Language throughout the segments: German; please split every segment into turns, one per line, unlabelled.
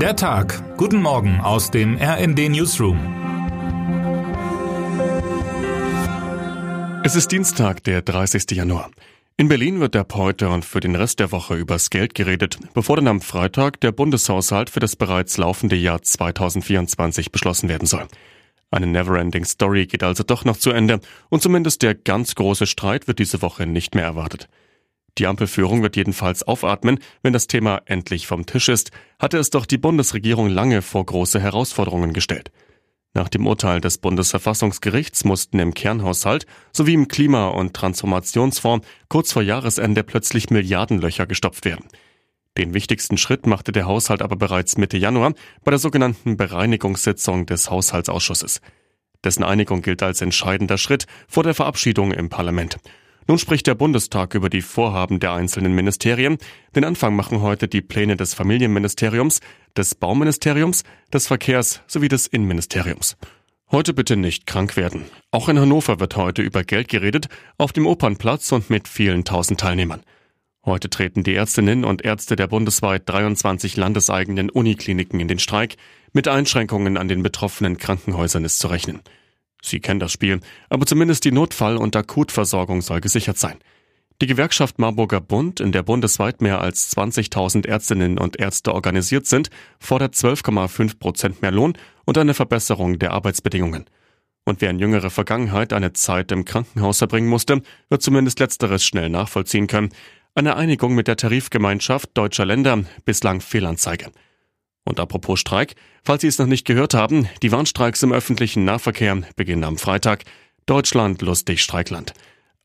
Der Tag. Guten Morgen aus dem RND Newsroom.
Es ist Dienstag, der 30. Januar. In Berlin wird ab heute und für den Rest der Woche übers Geld geredet, bevor dann am Freitag der Bundeshaushalt für das bereits laufende Jahr 2024 beschlossen werden soll. Eine Neverending Story geht also doch noch zu Ende und zumindest der ganz große Streit wird diese Woche nicht mehr erwartet. Die Ampelführung wird jedenfalls aufatmen, wenn das Thema endlich vom Tisch ist, hatte es doch die Bundesregierung lange vor große Herausforderungen gestellt. Nach dem Urteil des Bundesverfassungsgerichts mussten im Kernhaushalt sowie im Klima- und Transformationsfonds kurz vor Jahresende plötzlich Milliardenlöcher gestopft werden. Den wichtigsten Schritt machte der Haushalt aber bereits Mitte Januar bei der sogenannten Bereinigungssitzung des Haushaltsausschusses. Dessen Einigung gilt als entscheidender Schritt vor der Verabschiedung im Parlament. Nun spricht der Bundestag über die Vorhaben der einzelnen Ministerien. Den Anfang machen heute die Pläne des Familienministeriums, des Bauministeriums, des Verkehrs sowie des Innenministeriums. Heute bitte nicht krank werden. Auch in Hannover wird heute über Geld geredet, auf dem Opernplatz und mit vielen tausend Teilnehmern. Heute treten die Ärztinnen und Ärzte der bundesweit 23 landeseigenen Unikliniken in den Streik. Mit Einschränkungen an den betroffenen Krankenhäusern ist zu rechnen. Sie kennen das Spiel, aber zumindest die Notfall- und Akutversorgung soll gesichert sein. Die Gewerkschaft Marburger Bund, in der bundesweit mehr als 20.000 Ärztinnen und Ärzte organisiert sind, fordert 12,5 Prozent mehr Lohn und eine Verbesserung der Arbeitsbedingungen. Und wer in jüngerer Vergangenheit eine Zeit im Krankenhaus verbringen musste, wird zumindest letzteres schnell nachvollziehen können. Eine Einigung mit der Tarifgemeinschaft deutscher Länder bislang Fehlanzeige. Und apropos Streik, falls Sie es noch nicht gehört haben, die Warnstreiks im öffentlichen Nahverkehr beginnen am Freitag. Deutschland lustig Streikland.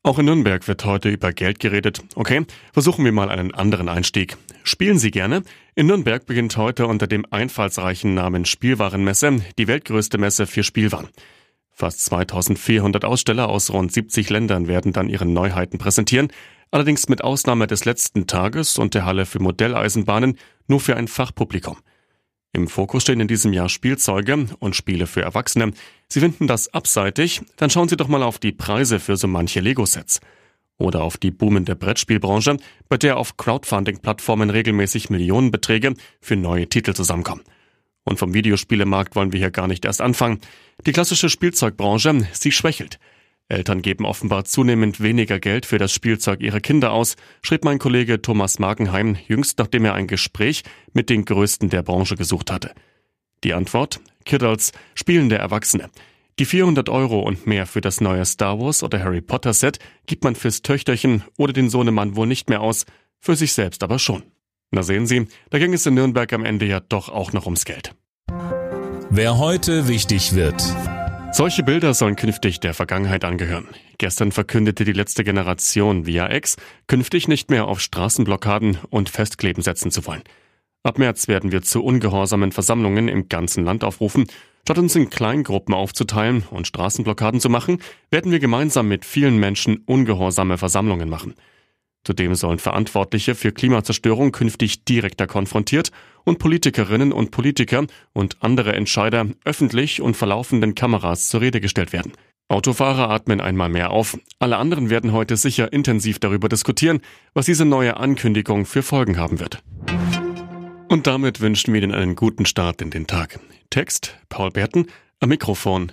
Auch in Nürnberg wird heute über Geld geredet. Okay, versuchen wir mal einen anderen Einstieg. Spielen Sie gerne? In Nürnberg beginnt heute unter dem einfallsreichen Namen Spielwarenmesse die weltgrößte Messe für Spielwaren. Fast 2400 Aussteller aus rund 70 Ländern werden dann ihre Neuheiten präsentieren, allerdings mit Ausnahme des letzten Tages und der Halle für Modelleisenbahnen nur für ein Fachpublikum. Im Fokus stehen in diesem Jahr Spielzeuge und Spiele für Erwachsene. Sie finden das abseitig? Dann schauen Sie doch mal auf die Preise für so manche Lego-Sets. Oder auf die boomende Brettspielbranche, bei der auf Crowdfunding-Plattformen regelmäßig Millionenbeträge für neue Titel zusammenkommen. Und vom Videospielemarkt wollen wir hier gar nicht erst anfangen. Die klassische Spielzeugbranche, sie schwächelt. Eltern geben offenbar zunehmend weniger Geld für das Spielzeug ihrer Kinder aus, schrieb mein Kollege Thomas Markenheim jüngst, nachdem er ein Gespräch mit den Größten der Branche gesucht hatte. Die Antwort? Kiddles, spielende Erwachsene. Die 400 Euro und mehr für das neue Star Wars oder Harry Potter Set gibt man fürs Töchterchen oder den Sohnemann wohl nicht mehr aus, für sich selbst aber schon. Na sehen Sie, da ging es in Nürnberg am Ende ja doch auch noch ums Geld.
Wer heute wichtig wird.
Solche Bilder sollen künftig der Vergangenheit angehören. Gestern verkündete die letzte Generation via X, künftig nicht mehr auf Straßenblockaden und Festkleben setzen zu wollen. Ab März werden wir zu ungehorsamen Versammlungen im ganzen Land aufrufen. Statt uns in Kleingruppen aufzuteilen und Straßenblockaden zu machen, werden wir gemeinsam mit vielen Menschen ungehorsame Versammlungen machen. Zudem sollen Verantwortliche für Klimazerstörung künftig direkter konfrontiert und Politikerinnen und Politiker und andere Entscheider öffentlich und verlaufenden Kameras zur Rede gestellt werden. Autofahrer atmen einmal mehr auf. Alle anderen werden heute sicher intensiv darüber diskutieren, was diese neue Ankündigung für Folgen haben wird. Und damit wünschen wir Ihnen einen guten Start in den Tag. Text Paul Berten, am Mikrofon